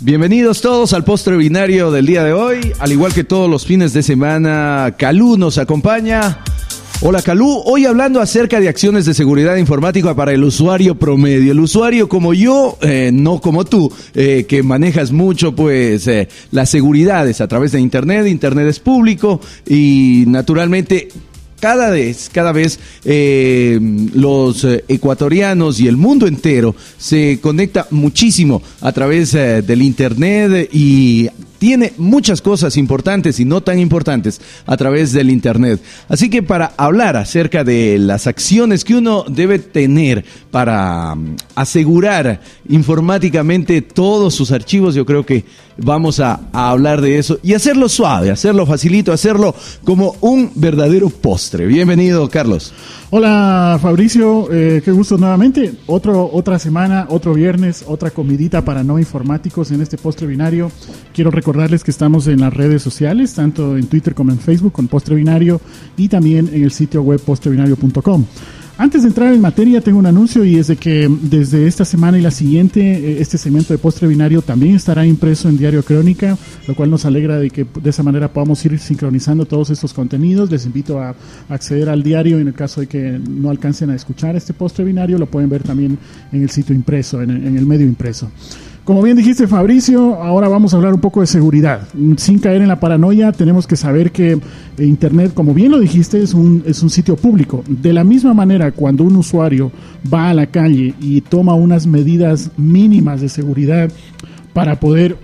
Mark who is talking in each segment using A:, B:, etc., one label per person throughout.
A: Bienvenidos todos al postre binario del día de hoy. Al igual que todos los fines de semana, Calú nos acompaña. Hola Calú, hoy hablando acerca de acciones de seguridad informática para el usuario promedio. El usuario como yo, eh, no como tú, eh, que manejas mucho pues eh, las seguridades a través de Internet. Internet es público y naturalmente cada vez, cada vez eh, los eh, ecuatorianos y el mundo entero se conecta muchísimo a través eh, del internet y tiene muchas cosas importantes y no tan importantes a través del Internet. Así que para hablar acerca de las acciones que uno debe tener para um, asegurar informáticamente todos sus archivos, yo creo que vamos a, hablar de eso y hacerlo suave, hacerlo facilito, hacerlo como un verdadero postre. Bienvenido, Carlos.
B: Hola Fabricio, eh, qué gusto nuevamente. Otro, otra semana, otro viernes, otra comidita para no informáticos en este postre binario. Quiero recordarles que estamos en las redes sociales, tanto en Twitter como en Facebook con Postre Binario y también en el sitio web postrebinario.com. Antes de entrar en materia, tengo un anuncio y es de que desde esta semana y la siguiente, eh, este segmento de postre binario también estará impreso en Diario Crónica, lo cual nos alegra de que de esa manera podamos ir sincronizando todos estos contenidos. Les invito a acceder al diario en el caso de que no alcancen a escuchar este postre binario, lo pueden ver también en el sitio impreso, en, en el medio impreso. Como bien dijiste Fabricio, ahora vamos a hablar un poco de seguridad. Sin caer en la paranoia, tenemos que saber que Internet, como bien lo dijiste, es un, es un sitio público. De la misma manera, cuando un usuario va a la calle y toma unas medidas mínimas de seguridad para poder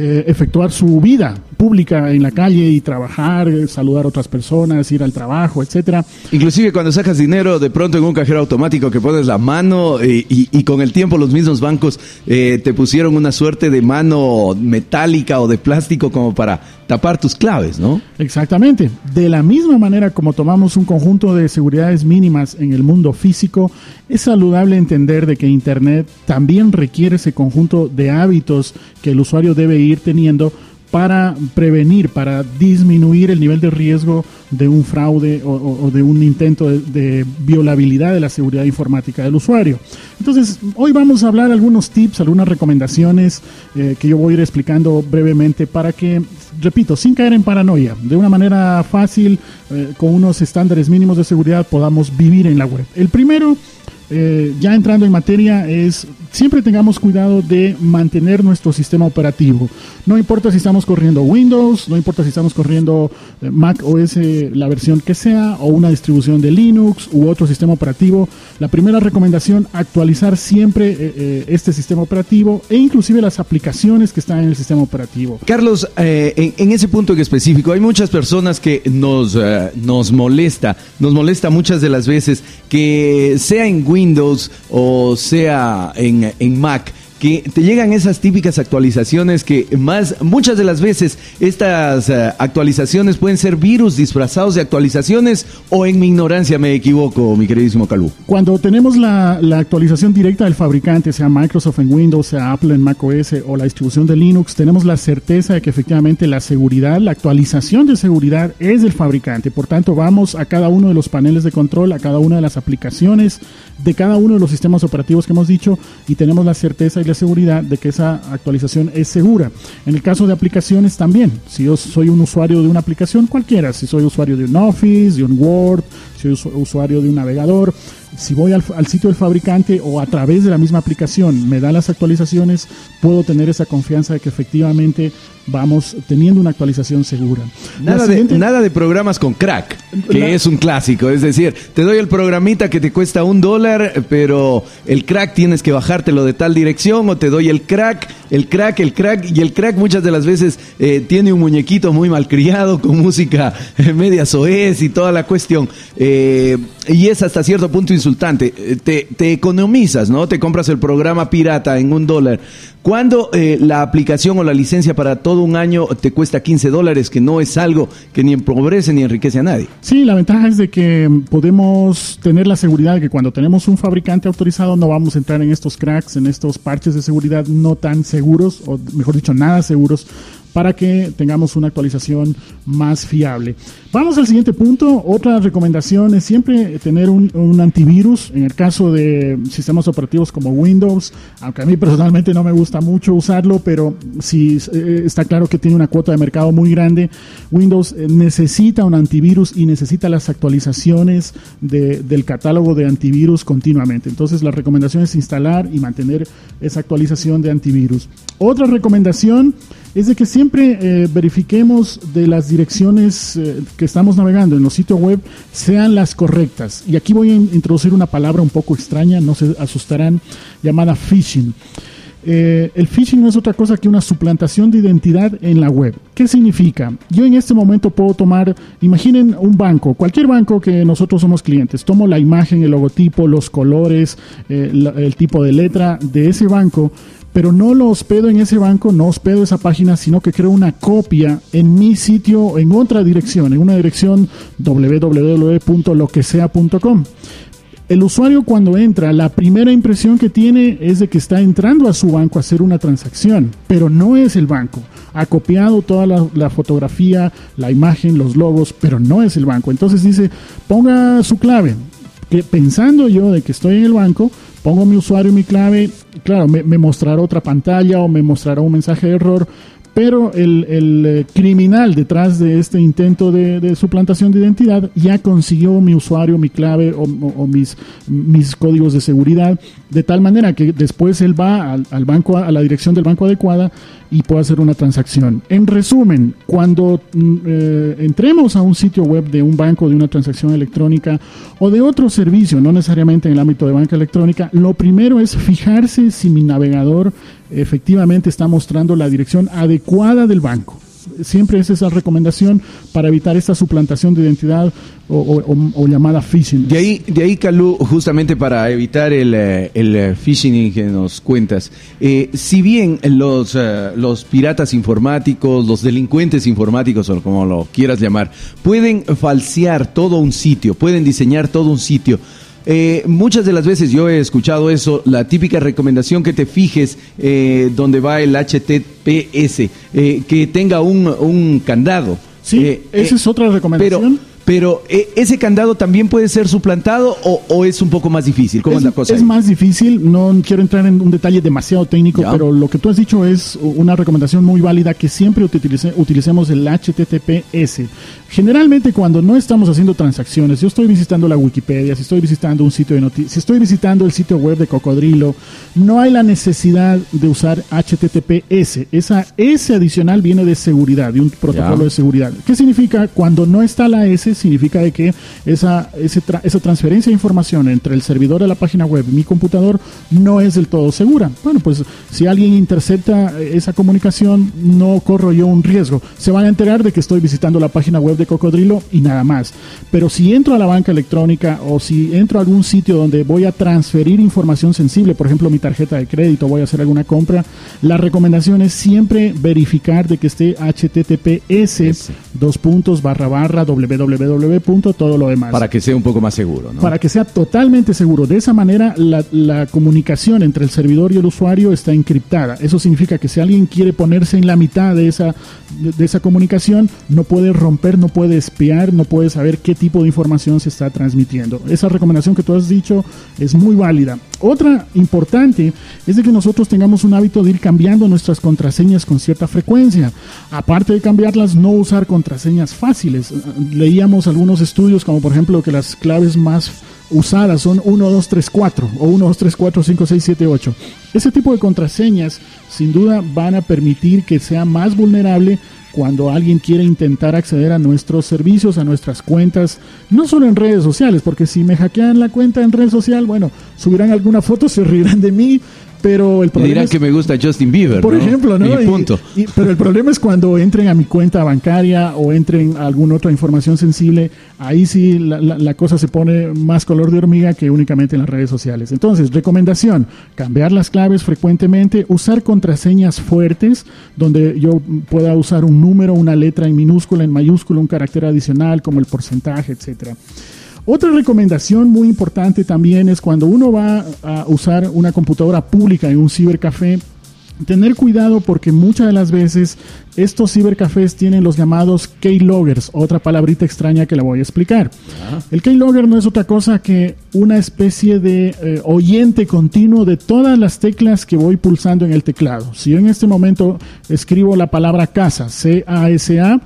B: eh, efectuar su vida pública en la calle y trabajar, saludar a otras personas, ir al trabajo, etcétera.
A: Inclusive cuando sacas dinero de pronto en un cajero automático que pones la mano y, y, y con el tiempo los mismos bancos eh, te pusieron una suerte de mano metálica o de plástico como para tapar tus claves, ¿no?
B: Exactamente. De la misma manera como tomamos un conjunto de seguridades mínimas en el mundo físico, es saludable entender de que Internet también requiere ese conjunto de hábitos que el usuario debe ir teniendo para prevenir, para disminuir el nivel de riesgo de un fraude o, o de un intento de, de, violabilidad de la seguridad informática del usuario. Entonces, hoy vamos a hablar algunos tips, algunas recomendaciones eh, que yo voy a ir explicando brevemente para que, repito, sin caer en paranoia, de una manera fácil, eh, con unos estándares mínimos de seguridad, podamos vivir en la web. El primero eh, ya entrando en materia, es siempre tengamos cuidado de mantener nuestro sistema operativo. No importa si estamos corriendo Windows, no importa si estamos corriendo eh, Mac OS, la versión que sea, o una distribución de Linux u otro sistema operativo. La primera recomendación, actualizar siempre eh, eh, este sistema operativo e inclusive las aplicaciones que están en el sistema operativo.
A: Carlos, eh, en, en, ese punto en específico, hay muchas personas que nos, nos molesta, nos molesta muchas de las veces que sea en Windows o sea en, en Mac, que te llegan esas típicas actualizaciones que más muchas de las veces estas uh, actualizaciones pueden ser virus disfrazados de actualizaciones o en mi ignorancia me equivoco, mi queridísimo Calú.
B: Cuando tenemos la, la, actualización directa del fabricante, sea Microsoft en Windows, sea Apple en macOS o la distribución de Linux, tenemos la certeza de que efectivamente la seguridad, la actualización de seguridad es del fabricante. Por tanto, vamos a cada uno de los paneles de control, a cada una de las aplicaciones de cada uno de los sistemas operativos que hemos dicho y tenemos la certeza y la seguridad de que esa actualización es segura. En el caso de aplicaciones también, si yo soy un usuario de una aplicación cualquiera, si soy usuario de un Office, de un Word, soy usuario de un navegador, si voy al, al, sitio del fabricante o a través de la misma aplicación me da las actualizaciones, puedo tener esa confianza de que efectivamente vamos teniendo una actualización segura.
A: Nada, siguiente... de, nada de programas con crack, que la... es un clásico. Es decir, te doy el programita que te cuesta un dólar, pero el crack tienes que bajártelo de tal dirección, o te doy el crack, el crack, el crack, y el crack muchas de las veces eh, tiene un muñequito muy malcriado con música eh, media soez y toda la cuestión. Eh, y es hasta cierto punto insultante. Te, te, economizas, ¿no? Te compras el programa pirata en un dólar. Cuando eh, la aplicación o la licencia para todo un año te cuesta 15 dólares, que no es algo que ni empobrece ni enriquece a nadie.
B: Sí, la ventaja es de que podemos tener la seguridad de que cuando tenemos un fabricante autorizado no vamos a entrar en estos cracks, en estos parches de seguridad no tan seguros, o mejor dicho, nada seguros, para que tengamos una actualización más fiable. Vamos al siguiente punto. Otra recomendación es siempre tener un, antivirus. En el caso de sistemas operativos como Windows, aunque a mí personalmente no me gusta mucho usarlo, pero si eh, está claro que tiene una cuota de mercado muy grande. Windows eh, necesita un antivirus y necesita las actualizaciones del catálogo de antivirus continuamente. Entonces la recomendación es instalar y mantener esa actualización de antivirus. Otra recomendación es de que siempre eh, verifiquemos de las direcciones eh, que estamos navegando en los sitios web sean las correctas. Y aquí voy a introducir una palabra un poco extraña, no se asustarán, llamada phishing. Eh, el phishing no es otra cosa que una suplantación de identidad en la web. ¿Qué significa? Yo en este momento puedo tomar, imaginen un banco, cualquier banco que nosotros somos clientes, tomo la imagen, el logotipo, los colores, el tipo de letra de ese banco pero no lo hospedo en ese banco, no hospedo esa página, sino que creo una copia en mi sitio, en otra dirección, en una dirección www.loquesea.com. El usuario cuando entra, la primera impresión que tiene es de que está entrando a su banco a hacer una transacción, pero no es el banco. Ha copiado toda la, fotografía, la imagen, los logos, pero no es el banco. Entonces dice, ponga su clave, que pensando yo de que estoy en el banco, pongo mi usuario y mi clave, claro, me, mostrará otra pantalla o me mostrará un mensaje de error, pero el, eh, criminal detrás de este intento de, suplantación de identidad ya consiguió mi usuario, mi clave o, mis, mis códigos de seguridad, de tal manera que después él va al, banco, a la dirección del banco adecuada y puede hacer una transacción. En resumen, cuando mm, eh, entremos a un sitio web de un banco, de una transacción electrónica o de otro servicio, no necesariamente en el ámbito de banca electrónica, lo primero es fijarse si mi navegador efectivamente está mostrando la dirección adecuada del banco siempre es esa recomendación para evitar esta suplantación de identidad o, llamada phishing.
A: De ahí, de ahí, Calú, justamente para evitar el, eh, el eh, phishing que nos cuentas, eh, si bien los, los piratas informáticos, los delincuentes informáticos, o como lo quieras llamar, pueden falsear todo un sitio, pueden diseñar todo un sitio, eh, muchas de las veces yo he escuchado eso, la típica recomendación que te fijes eh, donde va el HTTPS, eh, que tenga un, un candado.
B: Sí, esa es otra recomendación.
A: Pero eh, ese candado también puede ser suplantado o, es un poco más difícil. ¿Cómo
B: es,
A: la cosa?
B: Es más difícil. No quiero entrar en un detalle demasiado técnico, pero lo que tú has dicho es una recomendación muy válida que siempre utilicemos el HTTPS. Generalmente cuando no estamos haciendo transacciones, yo estoy visitando la Wikipedia, si estoy visitando un sitio de noticias, si estoy visitando el sitio web de Cocodrilo, no hay la necesidad de usar HTTPS. Esa S adicional viene de seguridad, de un protocolo de seguridad. ¿Qué significa? Cuando no está la S, significa de que esa, esa transferencia de información entre el servidor de la página web y mi computador no es del todo segura. Bueno, pues si alguien intercepta esa comunicación, no corro yo un riesgo. Se van a enterar de que estoy visitando la página web de Cocodrilo y nada más. Pero si entro a la banca electrónica o si entro a algún sitio donde voy a transferir información sensible, por ejemplo mi tarjeta de crédito, voy a hacer alguna compra, la recomendación es siempre verificar de que esté HTTPS dos puntos barra barra www todo lo demás.
A: Para que sea un poco más seguro, ¿no?
B: Para que sea totalmente seguro. De esa manera, la, comunicación entre el servidor y el usuario está encriptada. Eso significa que si alguien quiere ponerse en la mitad de esa, de, esa comunicación, no puede romper, no puede espiar, no puede saber qué tipo de información se está transmitiendo. Esa recomendación que tú has dicho es muy válida. Otra importante es de que nosotros tengamos un hábito de ir cambiando nuestras contraseñas con cierta frecuencia. Aparte de cambiarlas, no usar contraseñas fáciles. Leíamos algunos estudios como por ejemplo que las claves más usadas son 1, 2, 3, 4 o 1, 2, 3, 4, 5, 6, 7, 8. Ese tipo de contraseñas sin duda van a permitir que sea más vulnerable cuando alguien quiere intentar acceder a nuestros servicios, a nuestras cuentas, no solo en redes sociales, porque si me hackean la cuenta en red social, bueno, subirán alguna foto, se reirán de mí, pero el
A: problema dirán que me gusta Justin Bieber.
B: Por ejemplo, ¿no?
A: Y punto.
B: pero el problema es cuando entren a mi cuenta bancaria o entren a alguna otra información sensible, ahí sí la, la, cosa se pone más color de hormiga que únicamente en las redes sociales. Entonces, recomendación, cambiar las claves frecuentemente, usar contraseñas fuertes, donde yo pueda usar un número, una letra en minúscula, en mayúscula, un carácter adicional como el porcentaje, etcétera. Otra recomendación muy importante también es cuando uno va a usar una computadora pública en un cibercafé, tener cuidado porque muchas de las veces estos cibercafés tienen los llamados keyloggers, otra palabrita extraña que le voy a explicar. El keylogger no es otra cosa que una especie de eh, oyente continuo de todas las teclas que voy pulsando en el teclado. Si yo en este momento escribo la palabra casa, C-A-S-A,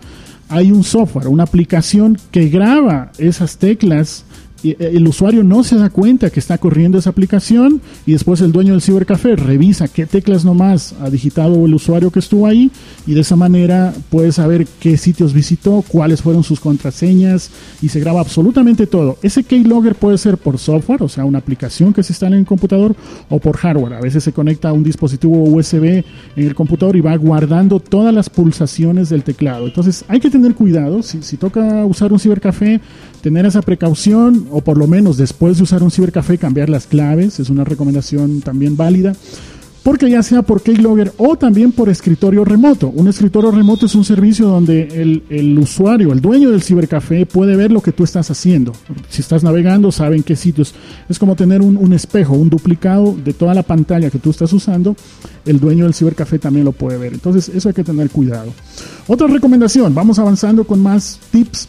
B: hay un software, una aplicación que graba esas teclas el usuario no se da cuenta que está corriendo esa aplicación y después el dueño del cibercafé revisa qué teclas nomás ha digitado el usuario que estuvo ahí y de esa manera puede saber qué sitios visitó, cuáles fueron sus contraseñas y se graba absolutamente todo. Ese keylogger puede ser por software, o sea, una aplicación que se instala en el computador o por hardware. A veces se conecta a un dispositivo USB en el computador y va guardando todas las pulsaciones del teclado. Entonces hay que tener cuidado, si toca usar un cibercafé, tener esa precaución o por lo menos después de usar un cibercafé cambiar las claves, es una recomendación también válida. Porque ya sea por Keylogger o también por escritorio remoto. Un escritorio remoto es un servicio donde el, usuario, el dueño del cibercafé, puede ver lo que tú estás haciendo. Si estás navegando, saben qué sitios. Es como tener un espejo, un duplicado de toda la pantalla que tú estás usando. El dueño del cibercafé también lo puede ver. Entonces, eso hay que tener cuidado. Otra recomendación, vamos avanzando con más tips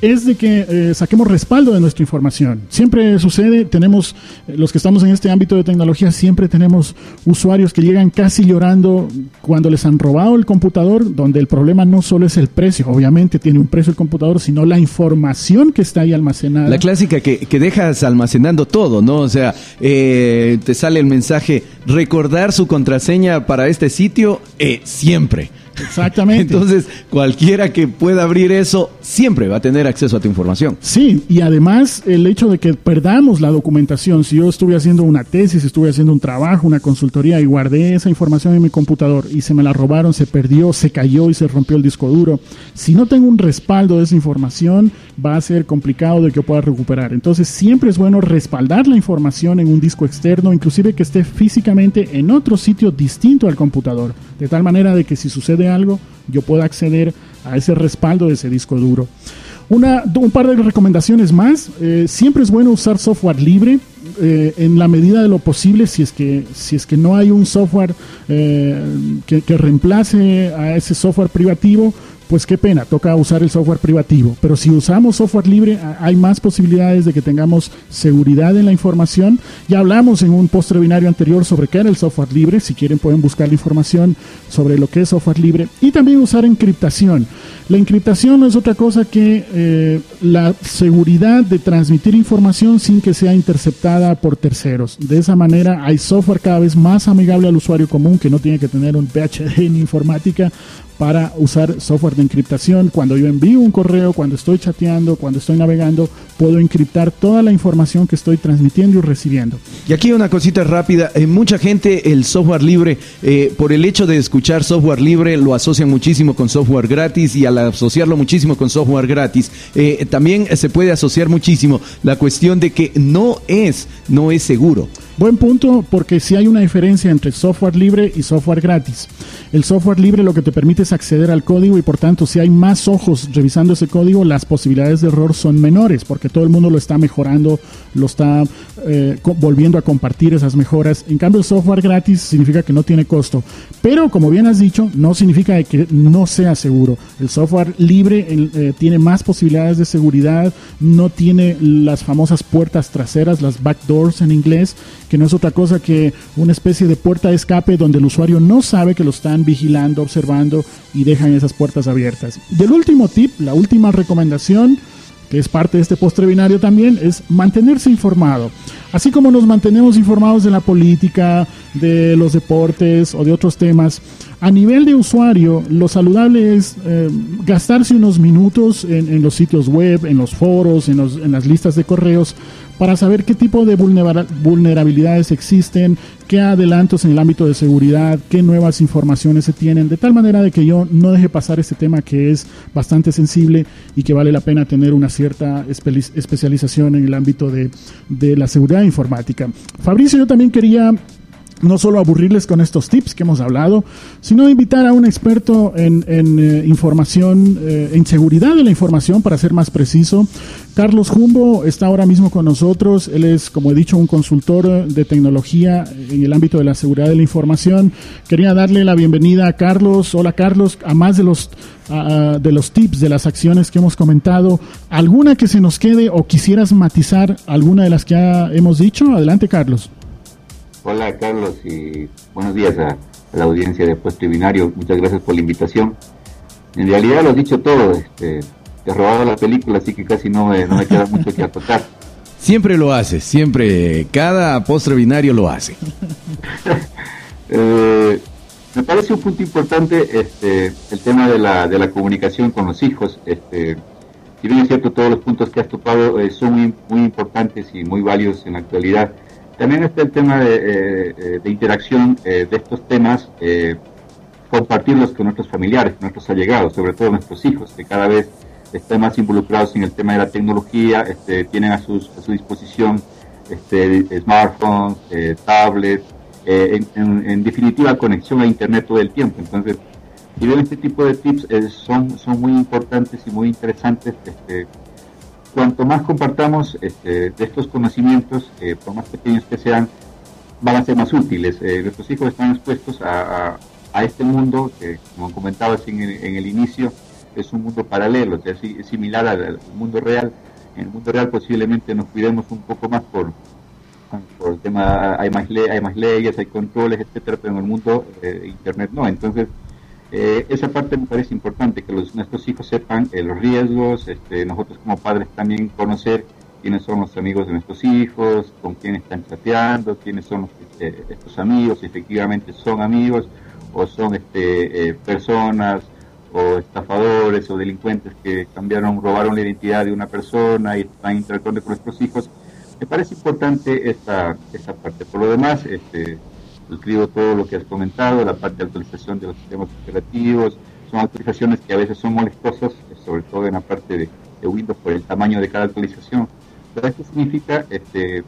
B: es de que eh, saquemos respaldo de nuestra información. Siempre sucede, tenemos, eh, los que estamos en este ámbito de tecnología, siempre tenemos usuarios que llegan casi llorando cuando les han robado el computador, donde el problema no solo es el precio, obviamente tiene un precio el computador, sino la información que está ahí almacenada.
A: La clásica que, que dejas almacenando todo, ¿no? O sea, eh, te sale el mensaje, recordar su contraseña para este sitio, siempre.
B: Exactamente.
A: Entonces, cualquiera que pueda abrir eso siempre va a tener acceso a tu información.
B: Sí, y además el hecho de que perdamos la documentación, si yo estuve haciendo una tesis, estuve haciendo un trabajo, una consultoría y guardé esa información en mi computador y se me la robaron, se perdió, se cayó y se rompió el disco duro, si no tengo un respaldo de esa información, va a ser complicado de que pueda recuperar. Entonces, siempre es bueno respaldar la información en un disco externo, inclusive que esté físicamente en otro sitio distinto al computador, de tal manera de que si sucede algo, yo puedo acceder a ese respaldo de ese disco duro. Una, un par de recomendaciones más. Eh, siempre es bueno usar software libre eh, en la medida de lo posible. Si es que, si es que no hay un software eh, que, que, reemplace a ese software privativo, pues qué pena, toca usar el software privativo. Pero si usamos software libre, hay más posibilidades de que tengamos seguridad en la información. Ya hablamos en un postre binario anterior sobre qué era el software libre. Si quieren pueden buscar la información sobre lo que es software libre. Y también usar encriptación. La encriptación no es otra cosa que eh, la seguridad de transmitir información sin que sea interceptada por terceros. De esa manera hay software cada vez más amigable al usuario común que no tiene que tener un PhD en informática para usar software de encriptación. Cuando yo envío un correo, cuando estoy chateando, cuando estoy navegando, puedo encriptar toda la información que estoy transmitiendo y recibiendo.
A: Y aquí una cosita rápida. Eh, mucha gente el software libre, eh, por el hecho de escuchar software libre, lo asocian muchísimo con software gratis y al asociarlo muchísimo con software gratis, eh, también se puede asociar muchísimo la cuestión de que no es, no es seguro.
B: Buen punto, porque sí hay una diferencia entre software libre y software gratis. El software libre lo que te permite es acceder al código y por tanto si hay más ojos revisando ese código, las posibilidades de error son menores, porque todo el mundo lo está mejorando, lo está eh, volviendo a compartir esas mejoras. En cambio, el software gratis significa que no tiene costo. Pero como bien has dicho, no significa que no sea seguro. El software libre eh, tiene más posibilidades de seguridad, no tiene las famosas puertas traseras, las backdoors en inglés que no es otra cosa que una especie de puerta de escape donde el usuario no sabe que lo están vigilando, observando y dejan esas puertas abiertas. Y el último tip, la última recomendación, que es parte de este postre binario también, es mantenerse informado. Así como nos mantenemos informados de la política, de los deportes o de otros temas, a nivel de usuario, lo saludable es eh, gastarse unos minutos en, los sitios web, en los foros, en, los, en las listas de correos, para saber qué tipo de vulnerabilidades existen, qué adelantos en el ámbito de seguridad, qué nuevas informaciones se tienen, de tal manera de que yo no deje pasar este tema que es bastante sensible y que vale la pena tener una cierta especialización en el ámbito de, de la seguridad informática. Fabricio, yo también quería no solo aburrirles con estos tips que hemos hablado, sino invitar a un experto en, eh, información, eh, en seguridad de la información, para ser más preciso. Carlos Jumbo está ahora mismo con nosotros. Él es, como he dicho, un consultor de tecnología en el ámbito de la seguridad de la información. Quería darle la bienvenida a Carlos. Hola Carlos, a más de los, de los tips, de las acciones que hemos comentado, ¿alguna que se nos quede o quisieras matizar alguna de las que ya hemos dicho? Adelante Carlos.
C: Hola Carlos y buenos días a, la audiencia de Puesto Binario. Muchas gracias por la invitación. En realidad lo has dicho todo. Este, te has robado la película, así que casi no me, queda mucho que acotar.
A: Siempre lo hace, siempre. Cada postre binario lo hace.
C: Eh, me parece un punto importante este, el tema de la, de la comunicación con los hijos. Este, si bien es cierto, todos los puntos que has topado eh, son muy, muy importantes y muy valiosos en la actualidad. También está el tema de, eh, eh, interacción eh, de estos temas, compartirlos con nuestros familiares, con nuestros allegados, sobre todo nuestros hijos, que cada vez están más involucrados en el tema de la tecnología, este, tienen a, su disposición este, smartphones, tablets, en, definitiva conexión a Internet todo el tiempo. Entonces, si bien este tipo de tips son, son muy importantes y muy interesantes, este, cuanto más compartamos este, de estos conocimientos, eh, por más pequeños que sean, van a ser más útiles. Eh, nuestros hijos están expuestos a, este mundo que, como comentabas en el, inicio, es un mundo paralelo, es similar al, mundo real. En el mundo real posiblemente nos cuidemos un poco más por, el tema, hay más, hay más leyes, hay controles, etcétera, pero en el mundo eh, Internet no. Entonces, eh, esa parte me parece importante, que los, nuestros hijos sepan eh, los riesgos, este, nosotros como padres también conocer quiénes son los amigos de nuestros hijos, con quién están chateando, quiénes son eh, estos amigos, si efectivamente son amigos o son este, personas o estafadores o delincuentes que cambiaron, robaron la identidad de una persona y están interactuando con nuestros hijos. Me parece importante esta, esta parte. Por lo demás, este, suscribo todo lo que has comentado, la parte de actualización de los sistemas operativos, son actualizaciones que a veces son molestosas, sobre todo en la parte de, Windows por el tamaño de cada actualización. Pero esto significa, este, eh,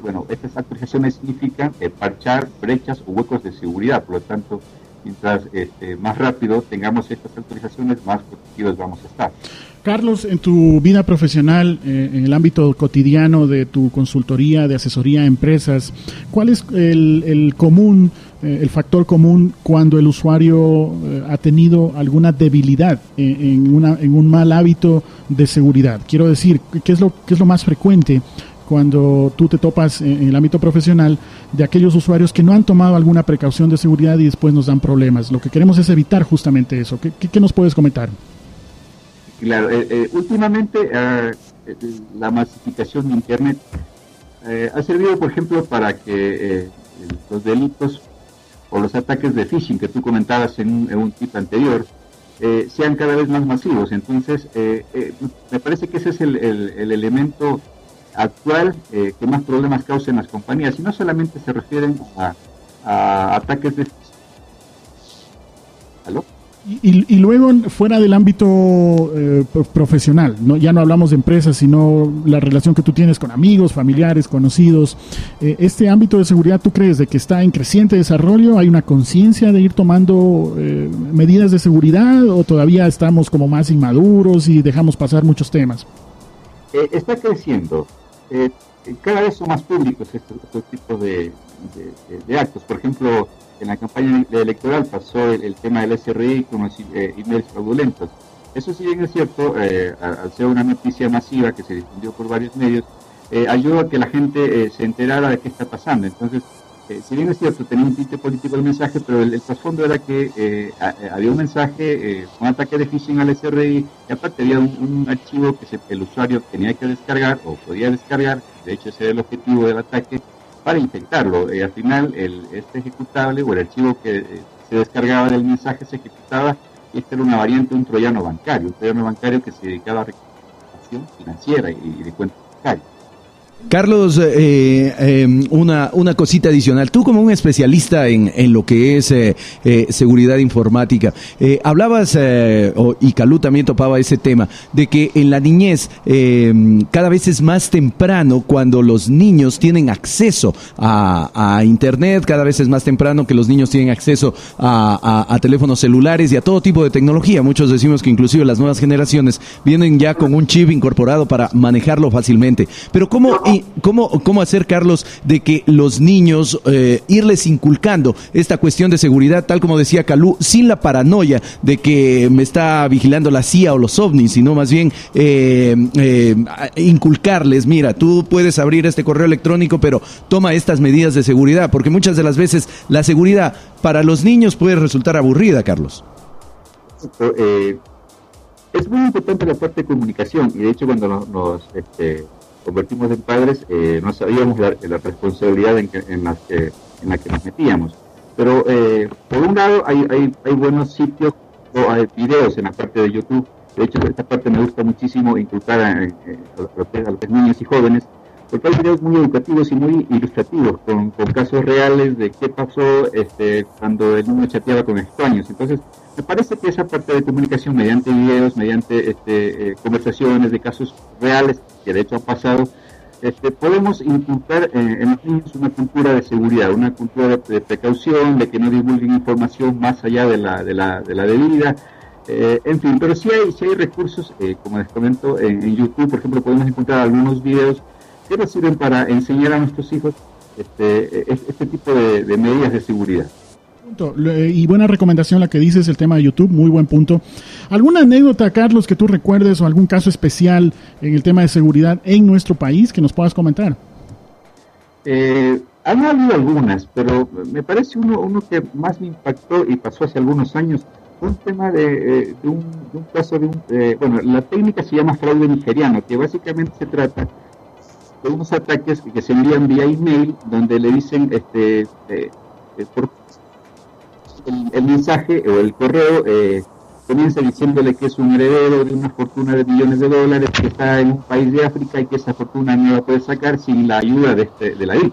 C: bueno, estas actualizaciones significan eh, parchar brechas o huecos de seguridad, por lo tanto, mientras este, más rápido tengamos estas actualizaciones, más protegidos vamos a estar.
B: Carlos, en tu vida profesional, eh, en el ámbito cotidiano de tu consultoría, de asesoría a empresas, ¿cuál es el, común, eh, el factor común cuando el usuario eh, ha tenido alguna debilidad en, una, en un mal hábito de seguridad? Quiero decir, ¿qué es lo, qué es lo más frecuente? cuando tú te topas en, el ámbito profesional de aquellos usuarios que no han tomado alguna precaución de seguridad y después nos dan problemas. Lo que queremos es evitar justamente eso. qué nos puedes comentar?
C: Claro, eh, eh, últimamente ah, eh, la masificación de Internet ha servido, por ejemplo, para que los delitos o los ataques de phishing que tú comentabas en un, tip anterior sean cada vez más masivos. Entonces, me parece que ese es el, elemento actual que más problemas causa en las compañías y no solamente se refieren a, a ataques de...
B: ¿Aló? Y, luego, fuera del ámbito eh, profesional, ¿no? ya no hablamos de empresas, sino la relación que tú tienes con amigos, familiares, conocidos. Eh, ¿Este ámbito de seguridad tú crees de que está en creciente desarrollo? ¿Hay una conciencia de ir tomando eh, medidas de seguridad o todavía estamos como más inmaduros y dejamos pasar muchos temas?
C: está creciendo. cada vez son más públicos estos, tipos de actos. Por ejemplo, en la campaña electoral pasó el, tema del SRI con los eh, emails fraudulentos. Eso sí bien es cierto, eh, al ser una noticia masiva que se difundió por varios medios, eh, ayudó a que la gente se enterara de qué está pasando. Entonces, si bien es cierto, tenía un tinte político el mensaje, pero el, trasfondo era que había un mensaje, un ataque de phishing al SRI, y aparte había un, archivo que el usuario tenía que descargar o podía descargar, de hecho ese era el objetivo del ataque, para intentarlo. y al final, el, este ejecutable o el archivo que eh, se descargaba del mensaje se ejecutaba y esta era una variante de un troyano bancario, un troyano bancario que se dedicaba a recuperación financiera y, de cuentas bancarias.
A: Carlos, eh, eh, una, una cosita adicional. Tú como un especialista en, en lo que es eh, eh seguridad informática, hablabas, eh, y Calú también topaba ese tema, de que en la niñez cada vez es más temprano cuando los niños tienen acceso a, a, Internet, cada vez es más temprano que los niños tienen acceso a, a, a, teléfonos celulares y a todo tipo de tecnología. Muchos decimos que inclusive las nuevas generaciones vienen ya con un chip incorporado para manejarlo fácilmente. Pero ¿cómo ¿cómo, cómo hacer, Carlos, de que los niños, eh, irles inculcando esta cuestión de seguridad, tal como decía Calú, sin la paranoia de que me está vigilando la CIA o los ovnis, sino más bien eh, eh, inculcarles, mira, tú puedes abrir este correo electrónico, pero toma estas medidas de seguridad, porque muchas de las veces la seguridad para los niños puede resultar aburrida, Carlos.
C: es muy importante la parte de comunicación y de hecho cuando nos, este, convertimos en padres, eh, no sabíamos la, responsabilidad en, que, en, la que, en la que nos metíamos. Pero eh, por un lado hay, hay, buenos sitios o hay videos en la parte de YouTube. De hecho, esta parte me gusta muchísimo inculcar a, a, los niños y jóvenes, porque hay videos muy educativos y muy ilustrativos, con, casos reales de qué pasó este, cuando el niño chateaba con extraños. Entonces, me parece que esa parte de comunicación mediante videos, mediante este, eh, conversaciones de casos reales que de hecho han pasado, este, podemos inculcar eh, en los niños una cultura de seguridad, una cultura de, precaución, de que no divulguen información más allá de la, de la, de la debida. Eh, en fin, pero sí hay, sí hay recursos, como les comento, en, YouTube, por ejemplo, podemos encontrar algunos videos que nos sirven para enseñar a nuestros hijos este, este tipo de medidas de seguridad.
B: Y buena recomendación la que dices, el tema de YouTube, muy buen punto. ¿Alguna anécdota, Carlos, que tú recuerdes o algún caso especial en el tema de seguridad en nuestro país que nos puedas comentar?
C: Eh, han habido algunas, pero me parece uno, uno que más me impactó y pasó hace algunos años, un tema de, eh, un, caso de un, eh, bueno, la técnica se llama fraude nigeriano, que básicamente se trata de unos ataques que se envían vía email donde le dicen, este, eh, por el, mensaje o el correo eh, comienza diciéndole que es un heredero de una fortuna de millones de dólares que está en un país de África y que esa fortuna no la puede sacar sin la ayuda de, este, de la IL.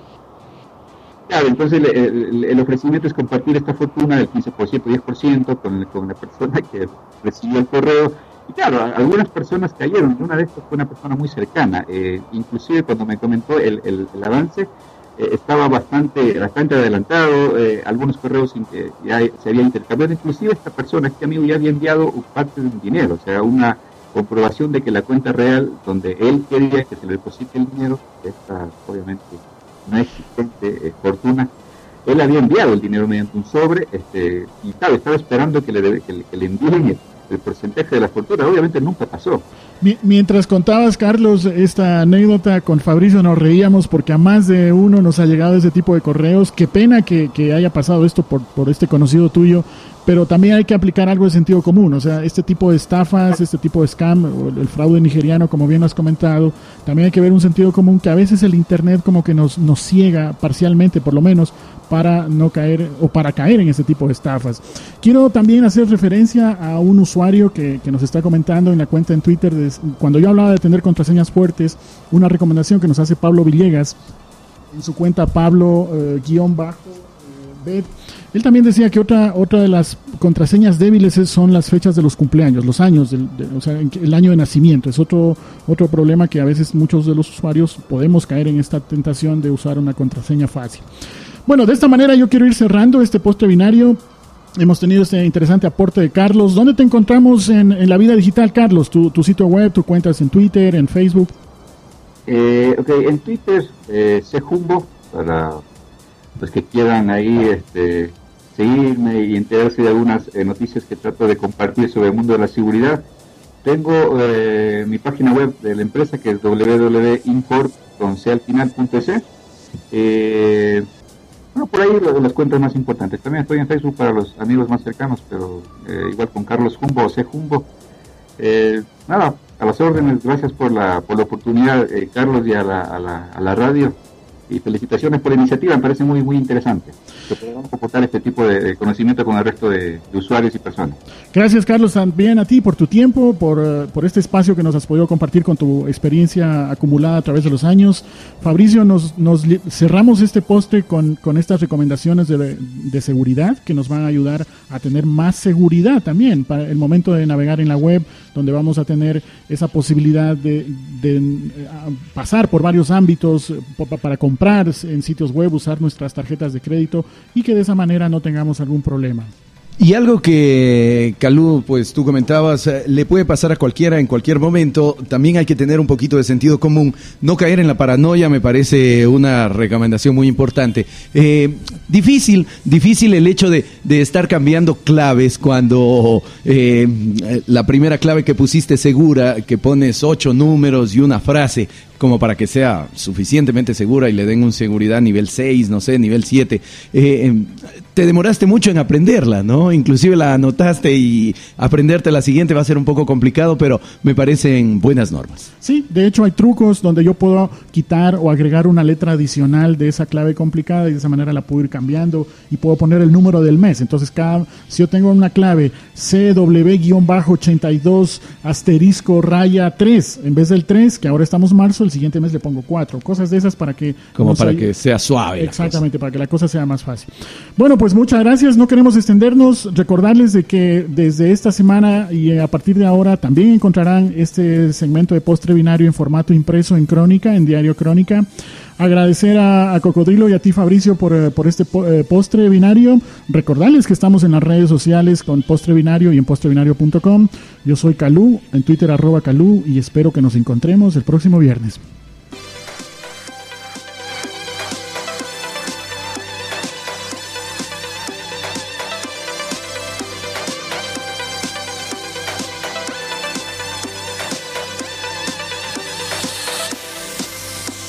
C: Claro, entonces el, ofrecimiento es compartir esta fortuna del 15%, 10% con, con la persona que recibió el correo. Y claro, algunas personas cayeron. Una de estas fue una persona muy cercana. Eh, inclusive cuando me comentó el, el avance, eh, estaba bastante bastante adelantado, eh, algunos correos ya se había intercambiado, inclusive esta persona, este amigo ya había enviado parte de un dinero, o sea, una comprobación de que la cuenta real donde él quería que se le deposite el dinero, esta obviamente no existente fortuna, él había enviado el dinero mediante un sobre, este, y estaba esperando que le, que, que le envíen el porcentaje de la fortuna, obviamente nunca pasó.
B: Mientras contabas, Carlos, esta anécdota con Fabricio, nos reíamos porque a más de uno nos ha llegado ese tipo de correos. Qué pena que, que haya pasado esto por, por este conocido tuyo, pero también hay que aplicar algo de sentido común. O sea, este tipo de estafas, este tipo de scam, el fraude nigeriano, como bien has comentado, también hay que ver un sentido común que a veces el Internet como que nos, nos ciega parcialmente, por lo menos, para no caer o para caer en ese tipo de estafas. Quiero también hacer referencia a un usuario que, que nos está comentando en la cuenta en Twitter, de, cuando yo hablaba de tener contraseñas fuertes, una recomendación que nos hace Pablo Villegas en su cuenta Pablo-Bajo. Eh, él también decía que otra, otra de las contraseñas débiles son las fechas de los cumpleaños, los años, del, o sea, el año de nacimiento. Es otro, otro problema que a veces muchos de los usuarios podemos caer en esta tentación de usar una contraseña fácil. Bueno, de esta manera yo quiero ir cerrando este postre binario. Hemos tenido este interesante aporte de Carlos. ¿Dónde te encontramos en, la vida digital, Carlos? ¿Tu, sitio web, tu cuentas en Twitter, en Facebook?
C: Eh, ok, en Twitter, eh, Sejumbo, para los que quieran ahí este, seguirme y enterarse de algunas eh, noticias que trato de compartir sobre el mundo de la seguridad. Tengo eh, mi página web de la empresa que es www.import.c eh, por ahí las cuentas más importantes. También estoy en Facebook para los amigos más cercanos, pero eh, igual con Carlos Jumbo o C. Jumbo. Eh, nada, a las órdenes, gracias por la, por la oportunidad, eh, Carlos, y a la, a, la, a la radio. Y felicitaciones por la iniciativa, me parece muy muy interesante. Que podamos comportar este tipo de, conocimiento con el resto de, usuarios y personas.
B: Gracias Carlos, también a ti por tu tiempo, por, eh, por, este espacio que nos has podido compartir con tu experiencia acumulada a través de los años. Fabricio, nos, nos cerramos este poste con, con estas recomendaciones de, de, seguridad que nos van a ayudar a tener más seguridad también para el momento de navegar en la web, donde vamos a tener esa posibilidad de, de eh, pasar por varios ámbitos para comprar comprar en sitios web, usar nuestras tarjetas de crédito y que de esa manera no tengamos algún problema.
A: Y algo que, Calú, pues tú comentabas, eh, le puede pasar a cualquiera en cualquier momento, también hay que tener un poquito de sentido común, no caer en la paranoia me parece una recomendación muy importante. Eh, difícil, difícil el hecho de, estar cambiando claves cuando eh, la primera clave que pusiste segura, que pones ocho números y una frase, como para que sea suficientemente segura y le den un seguridad nivel 6, no sé, nivel 7. Eh, te demoraste mucho en aprenderla, ¿no? Inclusive la anotaste y aprenderte la siguiente va a ser un poco complicado, pero me parecen buenas normas.
B: Sí, de hecho hay trucos donde yo puedo quitar o agregar una letra adicional de esa clave complicada y de esa manera la puedo ir cambiando y puedo poner el número del mes. Entonces, cada, si yo tengo una clave CW-82 asterisco raya 3, en vez del 3, que ahora estamos marzo, el siguiente mes le pongo 4. Cosas de esas para que...
A: Como para que sea suave.
B: Exactamente, para que la cosa sea más fácil. Bueno, pues muchas gracias. No queremos extendernos. Recordarles de que desde esta semana y a partir de ahora también encontrarán este segmento de postre binario en formato impreso en Crónica, en Diario Crónica. Agradecer a, Cocodrilo y a ti Fabricio por, eh, por este eh, postre binario. Recordarles que estamos en las redes sociales con postre binario y en postrebinario.com. Yo soy Calú, en Twitter arroba Calú y espero que nos encontremos el próximo viernes.